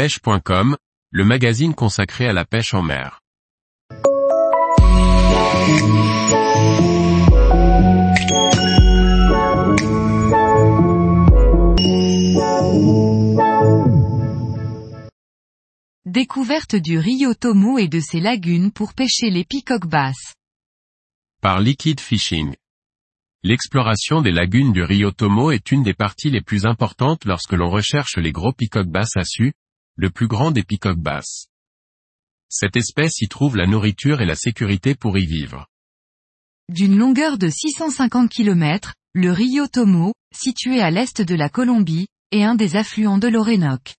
pêche.com, le magazine consacré à la pêche en mer. Découverte du Rio Tomo et de ses lagunes pour pêcher les picoques basses. Par Liquid Fishing. L'exploration des lagunes du Rio Tomo est une des parties les plus importantes lorsque l'on recherche les gros picoques basses assus, le plus grand des picoques basses. Cette espèce y trouve la nourriture et la sécurité pour y vivre. D'une longueur de 650 km, le Rio Tomo, situé à l'est de la Colombie, est un des affluents de l'Orénoque.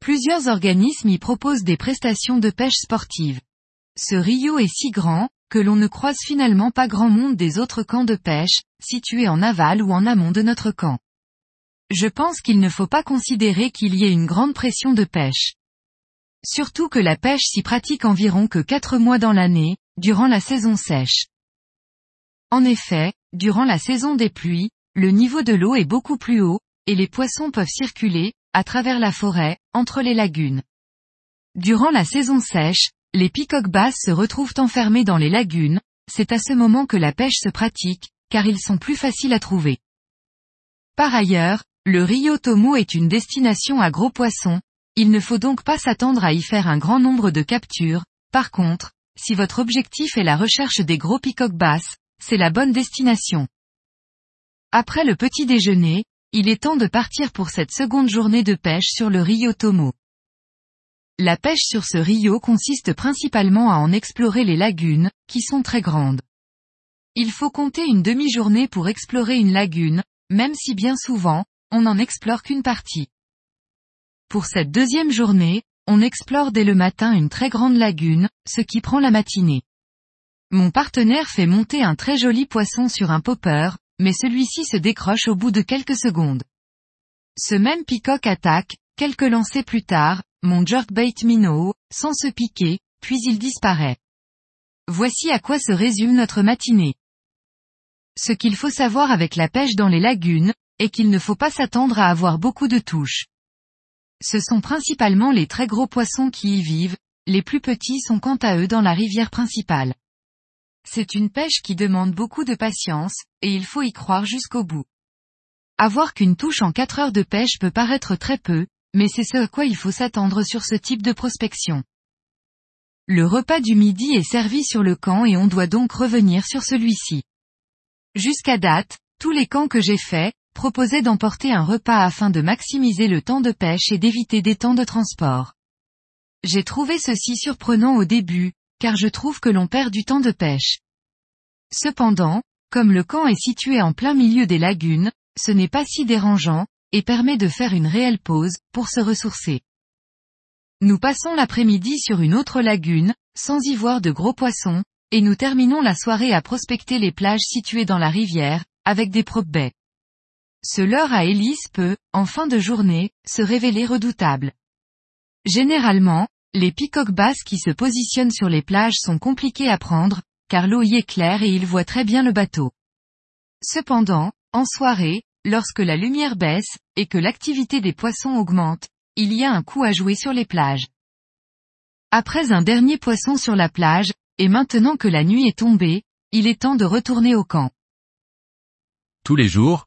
Plusieurs organismes y proposent des prestations de pêche sportive. Ce rio est si grand, que l'on ne croise finalement pas grand monde des autres camps de pêche, situés en aval ou en amont de notre camp. Je pense qu'il ne faut pas considérer qu'il y ait une grande pression de pêche. Surtout que la pêche s'y pratique environ que 4 mois dans l'année, durant la saison sèche. En effet, durant la saison des pluies, le niveau de l'eau est beaucoup plus haut, et les poissons peuvent circuler, à travers la forêt, entre les lagunes. Durant la saison sèche, les picoques basses se retrouvent enfermés dans les lagunes, c'est à ce moment que la pêche se pratique, car ils sont plus faciles à trouver. Par ailleurs, le Rio Tomo est une destination à gros poissons, il ne faut donc pas s'attendre à y faire un grand nombre de captures, par contre, si votre objectif est la recherche des gros picoques basses, c'est la bonne destination. Après le petit déjeuner, il est temps de partir pour cette seconde journée de pêche sur le Rio Tomo. La pêche sur ce rio consiste principalement à en explorer les lagunes, qui sont très grandes. Il faut compter une demi-journée pour explorer une lagune, même si bien souvent, on n'en explore qu'une partie. Pour cette deuxième journée, on explore dès le matin une très grande lagune, ce qui prend la matinée. Mon partenaire fait monter un très joli poisson sur un popper, mais celui-ci se décroche au bout de quelques secondes. Ce même picoque attaque, quelques lancers plus tard, mon jerkbait minnow, sans se piquer, puis il disparaît. Voici à quoi se résume notre matinée. Ce qu'il faut savoir avec la pêche dans les lagunes, est qu'il ne faut pas s'attendre à avoir beaucoup de touches. Ce sont principalement les très gros poissons qui y vivent, les plus petits sont quant à eux dans la rivière principale. C'est une pêche qui demande beaucoup de patience, et il faut y croire jusqu'au bout. Avoir qu'une touche en 4 heures de pêche peut paraître très peu, mais c'est ce à quoi il faut s'attendre sur ce type de prospection. Le repas du midi est servi sur le camp et on doit donc revenir sur celui-ci. Jusqu'à date, tous les camps que j'ai faits, proposaient d'emporter un repas afin de maximiser le temps de pêche et d'éviter des temps de transport. J'ai trouvé ceci surprenant au début, car je trouve que l'on perd du temps de pêche. Cependant, comme le camp est situé en plein milieu des lagunes, ce n'est pas si dérangeant, et permet de faire une réelle pause, pour se ressourcer. Nous passons l'après-midi sur une autre lagune, sans y voir de gros poissons, et nous terminons la soirée à prospecter les plages situées dans la rivière, avec des prop baies. Ce leurre à hélice peut, en fin de journée, se révéler redoutable. Généralement, les picoques basses qui se positionnent sur les plages sont compliquées à prendre, car l'eau y est claire et ils voient très bien le bateau. Cependant, en soirée, lorsque la lumière baisse, et que l'activité des poissons augmente, il y a un coup à jouer sur les plages. Après un dernier poisson sur la plage, et maintenant que la nuit est tombée, il est temps de retourner au camp. Tous les jours,